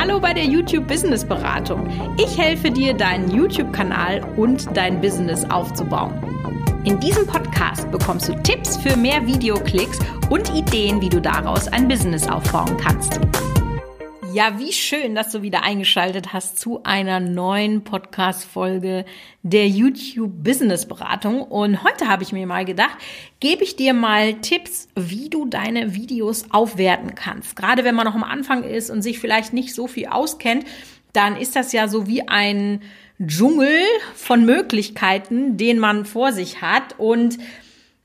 Hallo bei der YouTube Business Beratung. Ich helfe dir, deinen YouTube-Kanal und dein Business aufzubauen. In diesem Podcast bekommst du Tipps für mehr Videoklicks und Ideen, wie du daraus ein Business aufbauen kannst. Ja, wie schön, dass du wieder eingeschaltet hast zu einer neuen Podcast-Folge der YouTube Business Beratung. Und heute habe ich mir mal gedacht, gebe ich dir mal Tipps, wie du deine Videos aufwerten kannst. Gerade wenn man noch am Anfang ist und sich vielleicht nicht so viel auskennt, dann ist das ja so wie ein Dschungel von Möglichkeiten, den man vor sich hat. Und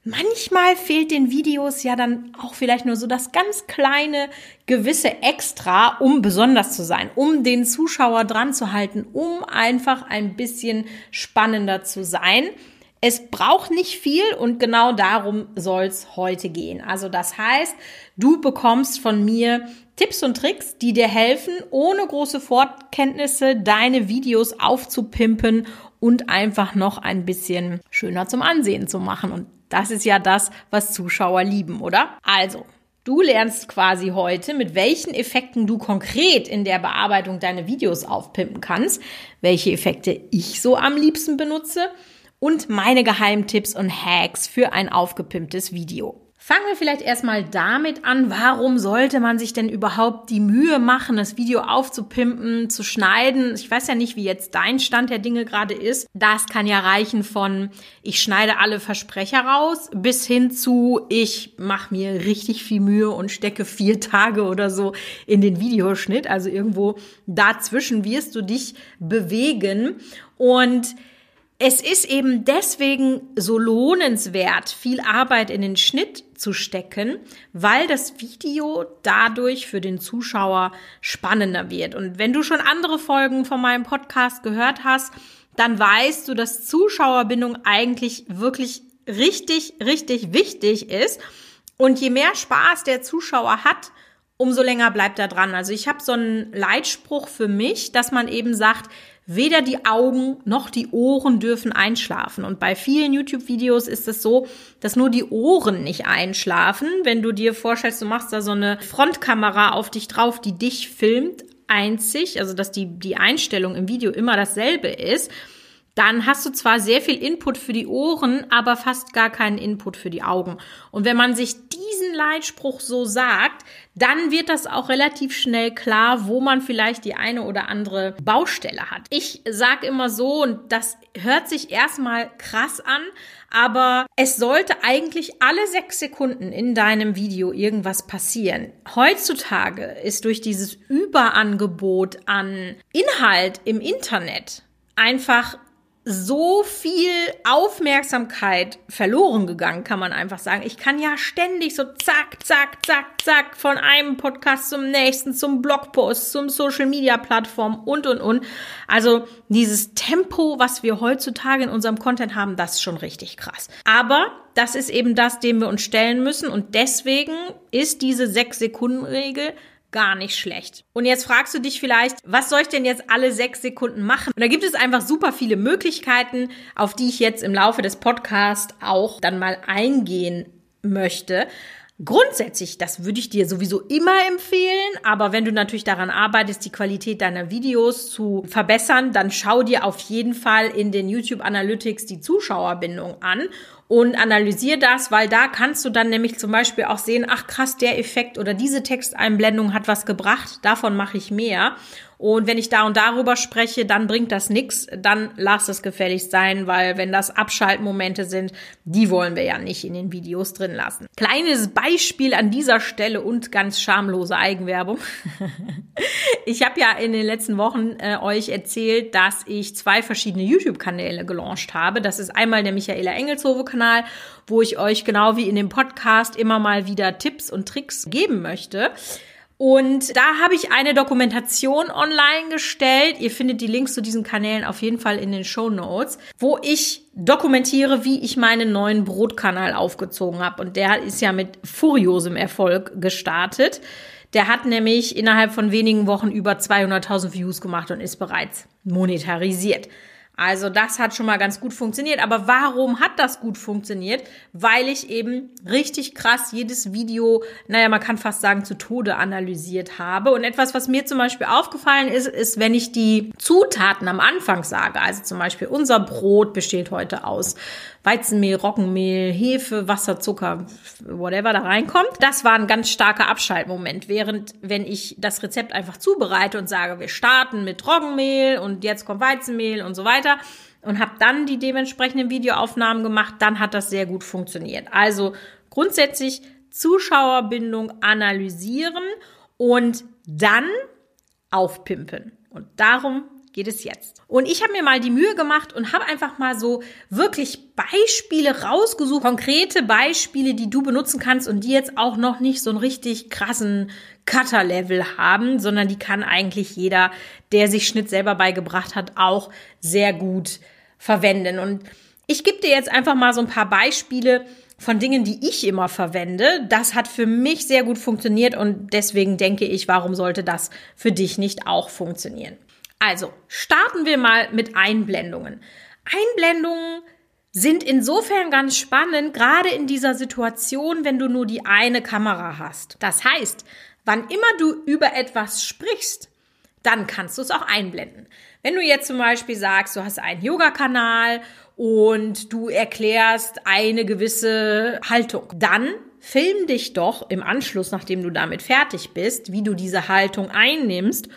manchmal fehlt den Videos ja dann auch vielleicht nur so das ganz kleine gewisse Extra, um besonders zu sein, um den Zuschauer dran zu halten, um einfach ein bisschen spannender zu sein. Es braucht nicht viel und genau darum soll es heute gehen. Also das heißt, du bekommst von mir Tipps und Tricks, die dir helfen, ohne große Vorkenntnisse deine Videos aufzupimpen und einfach noch ein bisschen schöner zum Ansehen zu machen. Und das ist ja das, was Zuschauer lieben, oder? Also, Du lernst quasi heute, mit welchen Effekten du konkret in der Bearbeitung deine Videos aufpimpen kannst, welche Effekte ich so am liebsten benutze und meine Geheimtipps und Hacks für ein aufgepimptes Video. Fangen wir vielleicht erstmal damit an, warum sollte man sich denn überhaupt die Mühe machen, das Video aufzupimpen, zu schneiden? Ich weiß ja nicht, wie jetzt dein Stand der Dinge gerade ist. Das kann ja reichen von ich schneide alle Versprecher raus bis hin zu ich mache mir richtig viel Mühe und stecke vier Tage oder so in den Videoschnitt. Also irgendwo dazwischen wirst du dich bewegen und es ist eben deswegen so lohnenswert, viel Arbeit in den Schnitt zu stecken, weil das Video dadurch für den Zuschauer spannender wird. Und wenn du schon andere Folgen von meinem Podcast gehört hast, dann weißt du, dass Zuschauerbindung eigentlich wirklich richtig, richtig wichtig ist. Und je mehr Spaß der Zuschauer hat, umso länger bleibt er dran. Also ich habe so einen Leitspruch für mich, dass man eben sagt, Weder die Augen noch die Ohren dürfen einschlafen. Und bei vielen YouTube-Videos ist es so, dass nur die Ohren nicht einschlafen. Wenn du dir vorstellst, du machst da so eine Frontkamera auf dich drauf, die dich filmt, einzig, also dass die, die Einstellung im Video immer dasselbe ist, dann hast du zwar sehr viel Input für die Ohren, aber fast gar keinen Input für die Augen. Und wenn man sich diesen Leitspruch so sagt, dann wird das auch relativ schnell klar, wo man vielleicht die eine oder andere Baustelle hat. Ich sage immer so, und das hört sich erstmal krass an, aber es sollte eigentlich alle sechs Sekunden in deinem Video irgendwas passieren. Heutzutage ist durch dieses Überangebot an Inhalt im Internet einfach so viel Aufmerksamkeit verloren gegangen, kann man einfach sagen. Ich kann ja ständig so zack, zack, zack, zack von einem Podcast zum nächsten, zum Blogpost, zum Social Media Plattform und, und, und. Also dieses Tempo, was wir heutzutage in unserem Content haben, das ist schon richtig krass. Aber das ist eben das, dem wir uns stellen müssen und deswegen ist diese sechs Sekunden Regel gar nicht schlecht. Und jetzt fragst du dich vielleicht, was soll ich denn jetzt alle sechs Sekunden machen? Und da gibt es einfach super viele Möglichkeiten, auf die ich jetzt im Laufe des Podcasts auch dann mal eingehen möchte. Grundsätzlich, das würde ich dir sowieso immer empfehlen, aber wenn du natürlich daran arbeitest, die Qualität deiner Videos zu verbessern, dann schau dir auf jeden Fall in den YouTube Analytics die Zuschauerbindung an und analysier das, weil da kannst du dann nämlich zum Beispiel auch sehen, ach krass, der Effekt oder diese Texteinblendung hat was gebracht, davon mache ich mehr. Und wenn ich da und darüber spreche, dann bringt das nichts, dann lass es gefälligst sein, weil wenn das Abschaltmomente sind, die wollen wir ja nicht in den Videos drin lassen. Kleines Beispiel an dieser Stelle und ganz schamlose Eigenwerbung. ich habe ja in den letzten Wochen äh, euch erzählt, dass ich zwei verschiedene YouTube-Kanäle gelauncht habe. Das ist einmal der Michaela Engelshove-Kanal, wo ich euch genau wie in dem Podcast immer mal wieder Tipps und Tricks geben möchte. Und da habe ich eine Dokumentation online gestellt. Ihr findet die Links zu diesen Kanälen auf jeden Fall in den Show Notes, wo ich dokumentiere, wie ich meinen neuen Brotkanal aufgezogen habe. Und der ist ja mit furiosem Erfolg gestartet. Der hat nämlich innerhalb von wenigen Wochen über 200.000 Views gemacht und ist bereits monetarisiert. Also das hat schon mal ganz gut funktioniert. Aber warum hat das gut funktioniert? Weil ich eben richtig krass jedes Video, naja, man kann fast sagen, zu Tode analysiert habe. Und etwas, was mir zum Beispiel aufgefallen ist, ist, wenn ich die Zutaten am Anfang sage, also zum Beispiel unser Brot besteht heute aus Weizenmehl, Roggenmehl, Hefe, Wasser, Zucker, whatever da reinkommt. Das war ein ganz starker Abschaltmoment. Während, wenn ich das Rezept einfach zubereite und sage, wir starten mit Roggenmehl und jetzt kommt Weizenmehl und so weiter und habe dann die dementsprechenden Videoaufnahmen gemacht, dann hat das sehr gut funktioniert. Also grundsätzlich Zuschauerbindung analysieren und dann aufpimpen. Und darum geht es jetzt. Und ich habe mir mal die Mühe gemacht und habe einfach mal so wirklich Beispiele rausgesucht, konkrete Beispiele, die du benutzen kannst und die jetzt auch noch nicht so einen richtig krassen Cutter-Level haben, sondern die kann eigentlich jeder, der sich Schnitt selber beigebracht hat, auch sehr gut verwenden. Und ich gebe dir jetzt einfach mal so ein paar Beispiele von Dingen, die ich immer verwende. Das hat für mich sehr gut funktioniert und deswegen denke ich, warum sollte das für dich nicht auch funktionieren? Also, starten wir mal mit Einblendungen. Einblendungen sind insofern ganz spannend, gerade in dieser Situation, wenn du nur die eine Kamera hast. Das heißt, wann immer du über etwas sprichst, dann kannst du es auch einblenden. Wenn du jetzt zum Beispiel sagst, du hast einen Yoga-Kanal und du erklärst eine gewisse Haltung, dann film dich doch im Anschluss, nachdem du damit fertig bist, wie du diese Haltung einnimmst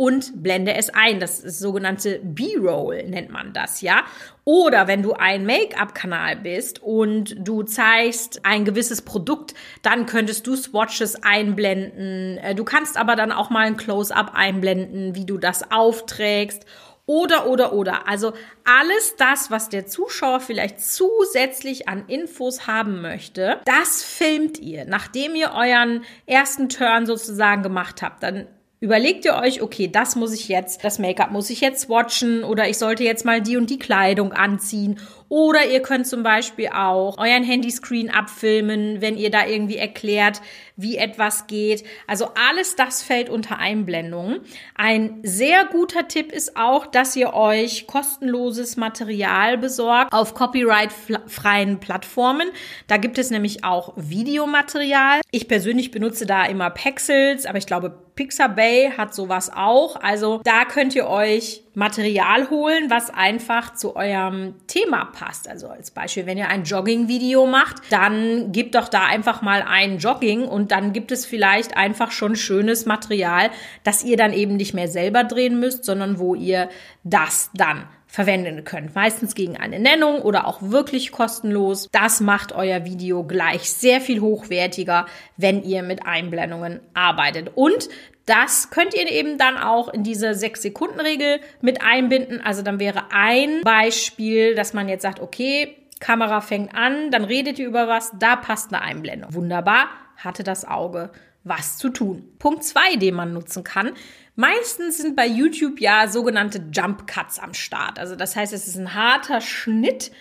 und blende es ein. Das ist sogenannte B-Roll nennt man das, ja. Oder wenn du ein Make-up-Kanal bist und du zeigst ein gewisses Produkt, dann könntest du Swatches einblenden. Äh, du kannst aber dann auch mal ein Close-up einblenden, wie du das aufträgst. Oder, oder, oder. Also alles das, was der Zuschauer vielleicht zusätzlich an Infos haben möchte, das filmt ihr, nachdem ihr euren ersten Turn sozusagen gemacht habt. Dann Überlegt ihr euch, okay, das muss ich jetzt, das Make-up muss ich jetzt watchen oder ich sollte jetzt mal die und die Kleidung anziehen oder ihr könnt zum Beispiel auch euren Handyscreen abfilmen, wenn ihr da irgendwie erklärt, wie etwas geht. Also alles das fällt unter Einblendungen. Ein sehr guter Tipp ist auch, dass ihr euch kostenloses Material besorgt auf copyright-freien Plattformen. Da gibt es nämlich auch Videomaterial. Ich persönlich benutze da immer Pexels, aber ich glaube, Pixabay hat sowas auch. Also da könnt ihr euch Material holen, was einfach zu eurem Thema passt. Also als Beispiel, wenn ihr ein Jogging-Video macht, dann gebt doch da einfach mal ein Jogging und dann gibt es vielleicht einfach schon schönes Material, das ihr dann eben nicht mehr selber drehen müsst, sondern wo ihr das dann verwenden könnt. Meistens gegen eine Nennung oder auch wirklich kostenlos. Das macht euer Video gleich sehr viel hochwertiger, wenn ihr mit Einblendungen arbeitet. Und das könnt ihr eben dann auch in diese 6-Sekunden-Regel mit einbinden. Also dann wäre ein Beispiel, dass man jetzt sagt, okay, Kamera fängt an, dann redet ihr über was, da passt eine Einblendung. Wunderbar, hatte das Auge was zu tun. Punkt zwei, den man nutzen kann. Meistens sind bei YouTube ja sogenannte Jump Cuts am Start. Also das heißt, es ist ein harter Schnitt,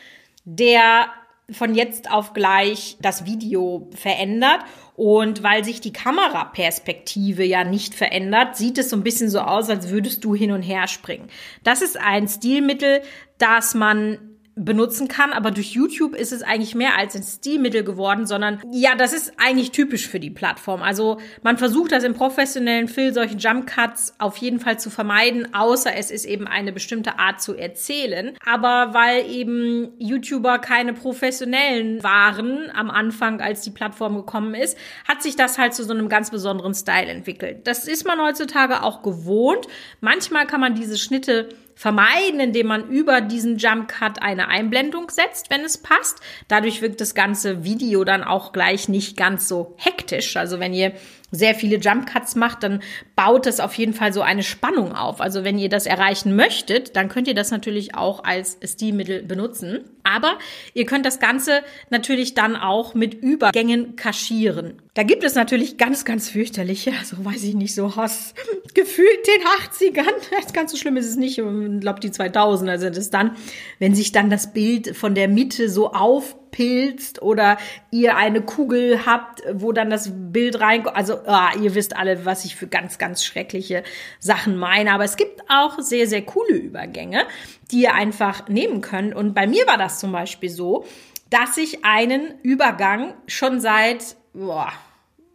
der von jetzt auf gleich das Video verändert. Und weil sich die Kameraperspektive ja nicht verändert, sieht es so ein bisschen so aus, als würdest du hin und her springen. Das ist ein Stilmittel, das man benutzen kann, aber durch YouTube ist es eigentlich mehr als ein Stilmittel geworden, sondern ja, das ist eigentlich typisch für die Plattform. Also man versucht das im professionellen Film, solche Jump Cuts auf jeden Fall zu vermeiden, außer es ist eben eine bestimmte Art zu erzählen. Aber weil eben YouTuber keine professionellen waren am Anfang, als die Plattform gekommen ist, hat sich das halt zu so einem ganz besonderen Style entwickelt. Das ist man heutzutage auch gewohnt. Manchmal kann man diese Schnitte vermeiden, indem man über diesen Jump Cut eine Einblendung setzt, wenn es passt. Dadurch wirkt das ganze Video dann auch gleich nicht ganz so hektisch. Also wenn ihr sehr viele Jump Cuts macht, dann baut das auf jeden Fall so eine Spannung auf. Also wenn ihr das erreichen möchtet, dann könnt ihr das natürlich auch als Stilmittel benutzen. Aber ihr könnt das Ganze natürlich dann auch mit Übergängen kaschieren. Da gibt es natürlich ganz, ganz fürchterliche, also weiß ich nicht, so Hass, gefühlt den 80ern. Das ganz so schlimm ist es nicht. Ich glaube, die 2000er sind es dann, wenn sich dann das Bild von der Mitte so auf aufpilzt oder ihr eine Kugel habt, wo dann das Bild reinkommt. Also ah, ihr wisst alle, was ich für ganz, ganz schreckliche Sachen meine. Aber es gibt auch sehr, sehr coole Übergänge, die ihr einfach nehmen könnt. Und bei mir war das zum Beispiel so, dass ich einen Übergang schon seit boah,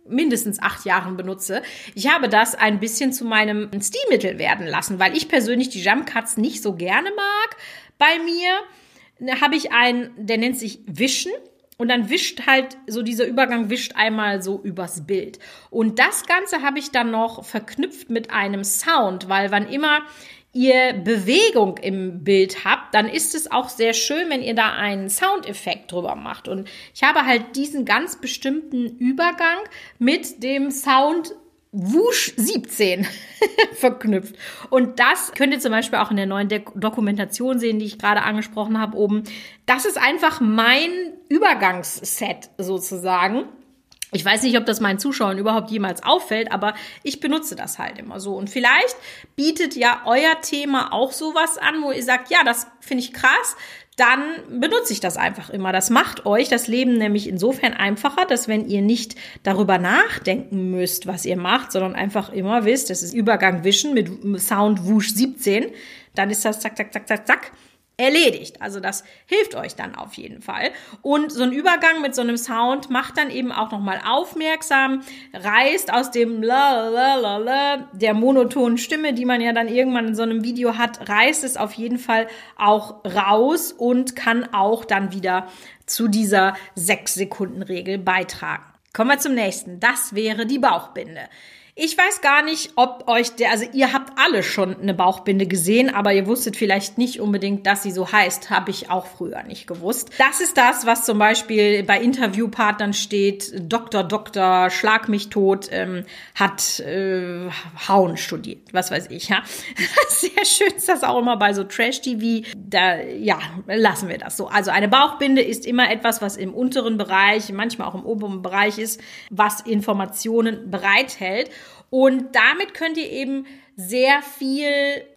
mindestens acht Jahren benutze. Ich habe das ein bisschen zu meinem Stilmittel werden lassen, weil ich persönlich die Jump Cuts nicht so gerne mag. Bei mir habe ich einen, der nennt sich Wischen. Und dann wischt halt, so dieser Übergang wischt einmal so übers Bild. Und das Ganze habe ich dann noch verknüpft mit einem Sound, weil wann immer ihr Bewegung im Bild habt, dann ist es auch sehr schön, wenn ihr da einen Soundeffekt drüber macht. Und ich habe halt diesen ganz bestimmten Übergang mit dem Sound Wusch 17 verknüpft. Und das könnt ihr zum Beispiel auch in der neuen De Dokumentation sehen, die ich gerade angesprochen habe oben. Das ist einfach mein Übergangsset sozusagen. Ich weiß nicht, ob das meinen Zuschauern überhaupt jemals auffällt, aber ich benutze das halt immer so. Und vielleicht bietet ja euer Thema auch sowas an, wo ihr sagt, ja, das finde ich krass, dann benutze ich das einfach immer. Das macht euch das Leben nämlich insofern einfacher, dass wenn ihr nicht darüber nachdenken müsst, was ihr macht, sondern einfach immer wisst, das ist Übergang Wischen mit Sound Wusch 17, dann ist das zack, zack, zack, zack, zack erledigt. Also das hilft euch dann auf jeden Fall. Und so ein Übergang mit so einem Sound macht dann eben auch nochmal aufmerksam, reißt aus dem la, la, la, la, der monotonen Stimme, die man ja dann irgendwann in so einem Video hat, reißt es auf jeden Fall auch raus und kann auch dann wieder zu dieser 6 Sekunden Regel beitragen. Kommen wir zum nächsten. Das wäre die Bauchbinde. Ich weiß gar nicht, ob euch der, also ihr habt alle schon eine Bauchbinde gesehen, aber ihr wusstet vielleicht nicht unbedingt, dass sie so heißt. Habe ich auch früher nicht gewusst. Das ist das, was zum Beispiel bei Interviewpartnern steht. Doktor, Doktor, Schlag mich tot, ähm, hat äh, Hauen studiert. Was weiß ich, ja. Sehr schön ist das auch immer bei so Trash-TV. Da, ja, lassen wir das so. Also eine Bauchbinde ist immer etwas, was im unteren Bereich, manchmal auch im oberen Bereich ist, was Informationen bereithält. Und damit könnt ihr eben sehr viel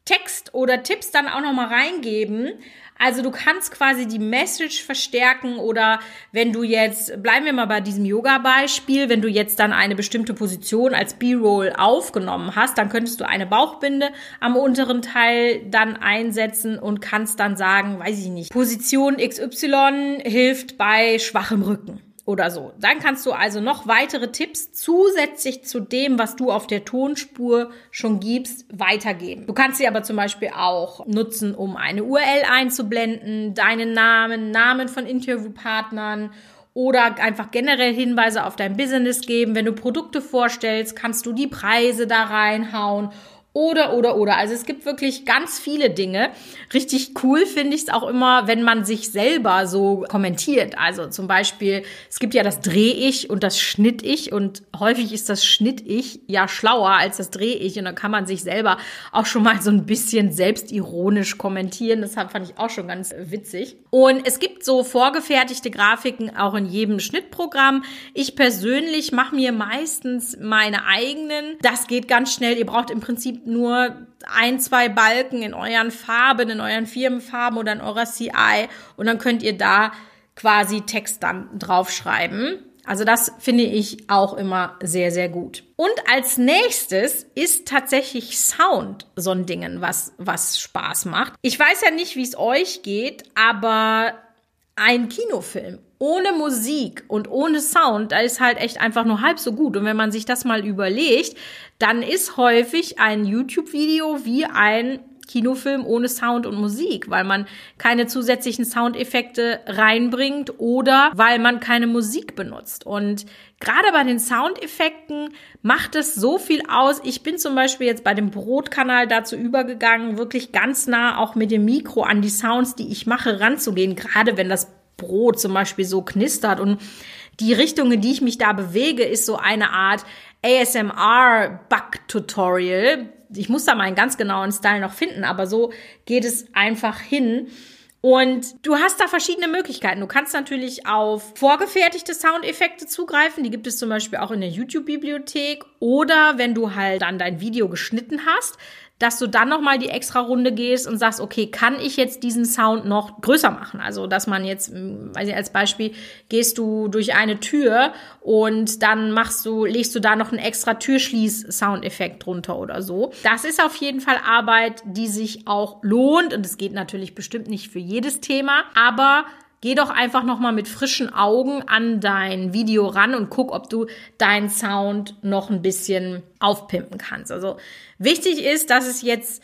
Text oder Tipps dann auch nochmal reingeben. Also du kannst quasi die Message verstärken oder wenn du jetzt, bleiben wir mal bei diesem Yoga-Beispiel, wenn du jetzt dann eine bestimmte Position als B-Roll aufgenommen hast, dann könntest du eine Bauchbinde am unteren Teil dann einsetzen und kannst dann sagen, weiß ich nicht, Position XY hilft bei schwachem Rücken oder so. Dann kannst du also noch weitere Tipps zusätzlich zu dem, was du auf der Tonspur schon gibst, weitergeben. Du kannst sie aber zum Beispiel auch nutzen, um eine URL einzublenden, deinen Namen, Namen von Interviewpartnern oder einfach generell Hinweise auf dein Business geben. Wenn du Produkte vorstellst, kannst du die Preise da reinhauen oder, oder, oder. Also es gibt wirklich ganz viele Dinge. Richtig cool finde ich es auch immer, wenn man sich selber so kommentiert. Also zum Beispiel, es gibt ja das Dreh-Ich und das Schnitt-Ich und häufig ist das Schnitt-Ich ja schlauer als das Dreh-Ich und dann kann man sich selber auch schon mal so ein bisschen selbstironisch kommentieren. Das fand ich auch schon ganz witzig. Und es gibt so vorgefertigte Grafiken auch in jedem Schnittprogramm. Ich persönlich mache mir meistens meine eigenen. Das geht ganz schnell. Ihr braucht im Prinzip nur ein, zwei Balken in euren Farben, in euren Firmenfarben oder in eurer CI und dann könnt ihr da quasi Text dann draufschreiben. Also das finde ich auch immer sehr, sehr gut. Und als nächstes ist tatsächlich Sound so ein Ding, was, was Spaß macht. Ich weiß ja nicht, wie es euch geht, aber ein Kinofilm ohne Musik und ohne Sound, da ist halt echt einfach nur halb so gut. Und wenn man sich das mal überlegt, dann ist häufig ein YouTube-Video wie ein Kinofilm ohne Sound und Musik, weil man keine zusätzlichen Soundeffekte reinbringt oder weil man keine Musik benutzt. Und gerade bei den Soundeffekten macht es so viel aus. Ich bin zum Beispiel jetzt bei dem Brotkanal dazu übergegangen, wirklich ganz nah auch mit dem Mikro an die Sounds, die ich mache, ranzugehen, gerade wenn das Brot zum Beispiel so knistert und die Richtung, in die ich mich da bewege, ist so eine Art ASMR-Bug-Tutorial. Ich muss da mal einen ganz genauen Style noch finden, aber so geht es einfach hin. Und du hast da verschiedene Möglichkeiten. Du kannst natürlich auf vorgefertigte Soundeffekte zugreifen. Die gibt es zum Beispiel auch in der YouTube-Bibliothek. Oder wenn du halt dann dein Video geschnitten hast, dass du dann nochmal die extra Runde gehst und sagst, okay, kann ich jetzt diesen Sound noch größer machen? Also, dass man jetzt, hm, weiß ich, als Beispiel, gehst du durch eine Tür und dann machst du, legst du da noch einen extra Türschließ-Soundeffekt drunter oder so. Das ist auf jeden Fall Arbeit, die sich auch lohnt und es geht natürlich bestimmt nicht für jedes Thema, aber Geh doch einfach nochmal mit frischen Augen an dein Video ran und guck, ob du deinen Sound noch ein bisschen aufpimpen kannst. Also wichtig ist, dass es jetzt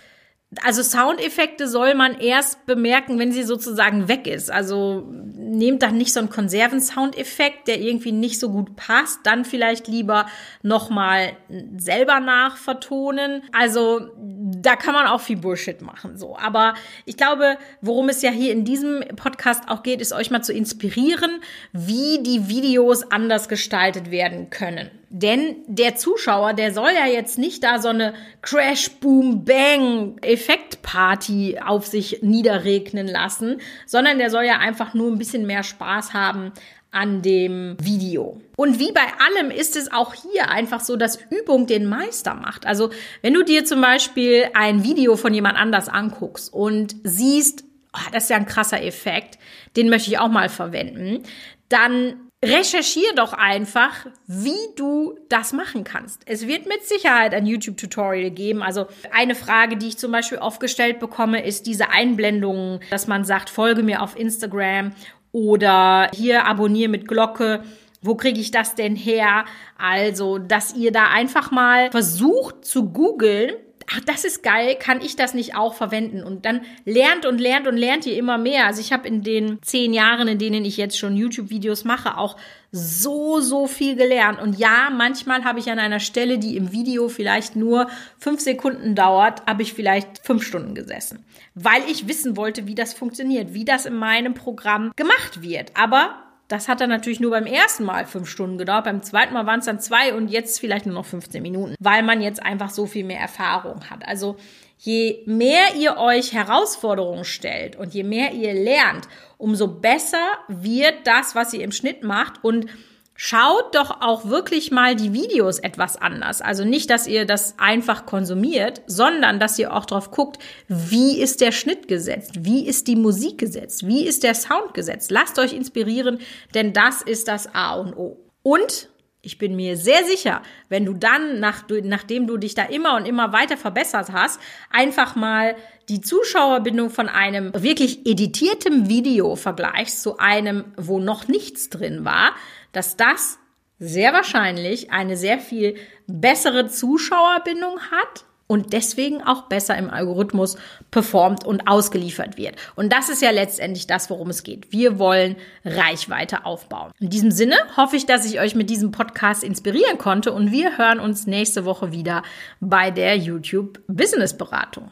also Soundeffekte soll man erst bemerken, wenn sie sozusagen weg ist. Also nehmt dann nicht so einen Konserven-Soundeffekt, der irgendwie nicht so gut passt, dann vielleicht lieber nochmal selber nachvertonen. Also da kann man auch viel Bullshit machen, so. Aber ich glaube, worum es ja hier in diesem Podcast auch geht, ist euch mal zu inspirieren, wie die Videos anders gestaltet werden können. Denn der Zuschauer, der soll ja jetzt nicht da so eine Crash, Boom, Bang Effektparty auf sich niederregnen lassen, sondern der soll ja einfach nur ein bisschen mehr Spaß haben an dem Video. Und wie bei allem ist es auch hier einfach so, dass Übung den Meister macht. Also wenn du dir zum Beispiel ein Video von jemand anders anguckst und siehst, oh, das ist ja ein krasser Effekt, den möchte ich auch mal verwenden, dann recherchier doch einfach, wie du das machen kannst. Es wird mit Sicherheit ein YouTube-Tutorial geben. Also eine Frage, die ich zum Beispiel oft gestellt bekomme, ist diese Einblendungen, dass man sagt, folge mir auf Instagram oder hier abonniere mit Glocke. Wo kriege ich das denn her? Also, dass ihr da einfach mal versucht zu googeln, ach, das ist geil, kann ich das nicht auch verwenden? Und dann lernt und lernt und lernt ihr immer mehr. Also ich habe in den zehn Jahren, in denen ich jetzt schon YouTube-Videos mache, auch so, so viel gelernt. Und ja, manchmal habe ich an einer Stelle, die im Video vielleicht nur fünf Sekunden dauert, habe ich vielleicht fünf Stunden gesessen. Weil ich wissen wollte, wie das funktioniert, wie das in meinem Programm gemacht wird. Aber das hat dann natürlich nur beim ersten Mal fünf Stunden gedauert. Beim zweiten Mal waren es dann zwei und jetzt vielleicht nur noch 15 Minuten, weil man jetzt einfach so viel mehr Erfahrung hat. Also je mehr ihr euch Herausforderungen stellt und je mehr ihr lernt, umso besser wird das, was ihr im Schnitt macht und Schaut doch auch wirklich mal die Videos etwas anders. Also nicht, dass ihr das einfach konsumiert, sondern dass ihr auch drauf guckt, wie ist der Schnitt gesetzt? Wie ist die Musik gesetzt? Wie ist der Sound gesetzt? Lasst euch inspirieren, denn das ist das A und O. Und ich bin mir sehr sicher, wenn du dann, nach, nachdem du dich da immer und immer weiter verbessert hast, einfach mal die Zuschauerbindung von einem wirklich editiertem Video vergleichst zu einem, wo noch nichts drin war, dass das sehr wahrscheinlich eine sehr viel bessere Zuschauerbindung hat und deswegen auch besser im Algorithmus performt und ausgeliefert wird. Und das ist ja letztendlich das, worum es geht. Wir wollen Reichweite aufbauen. In diesem Sinne hoffe ich, dass ich euch mit diesem Podcast inspirieren konnte und wir hören uns nächste Woche wieder bei der YouTube Business Beratung.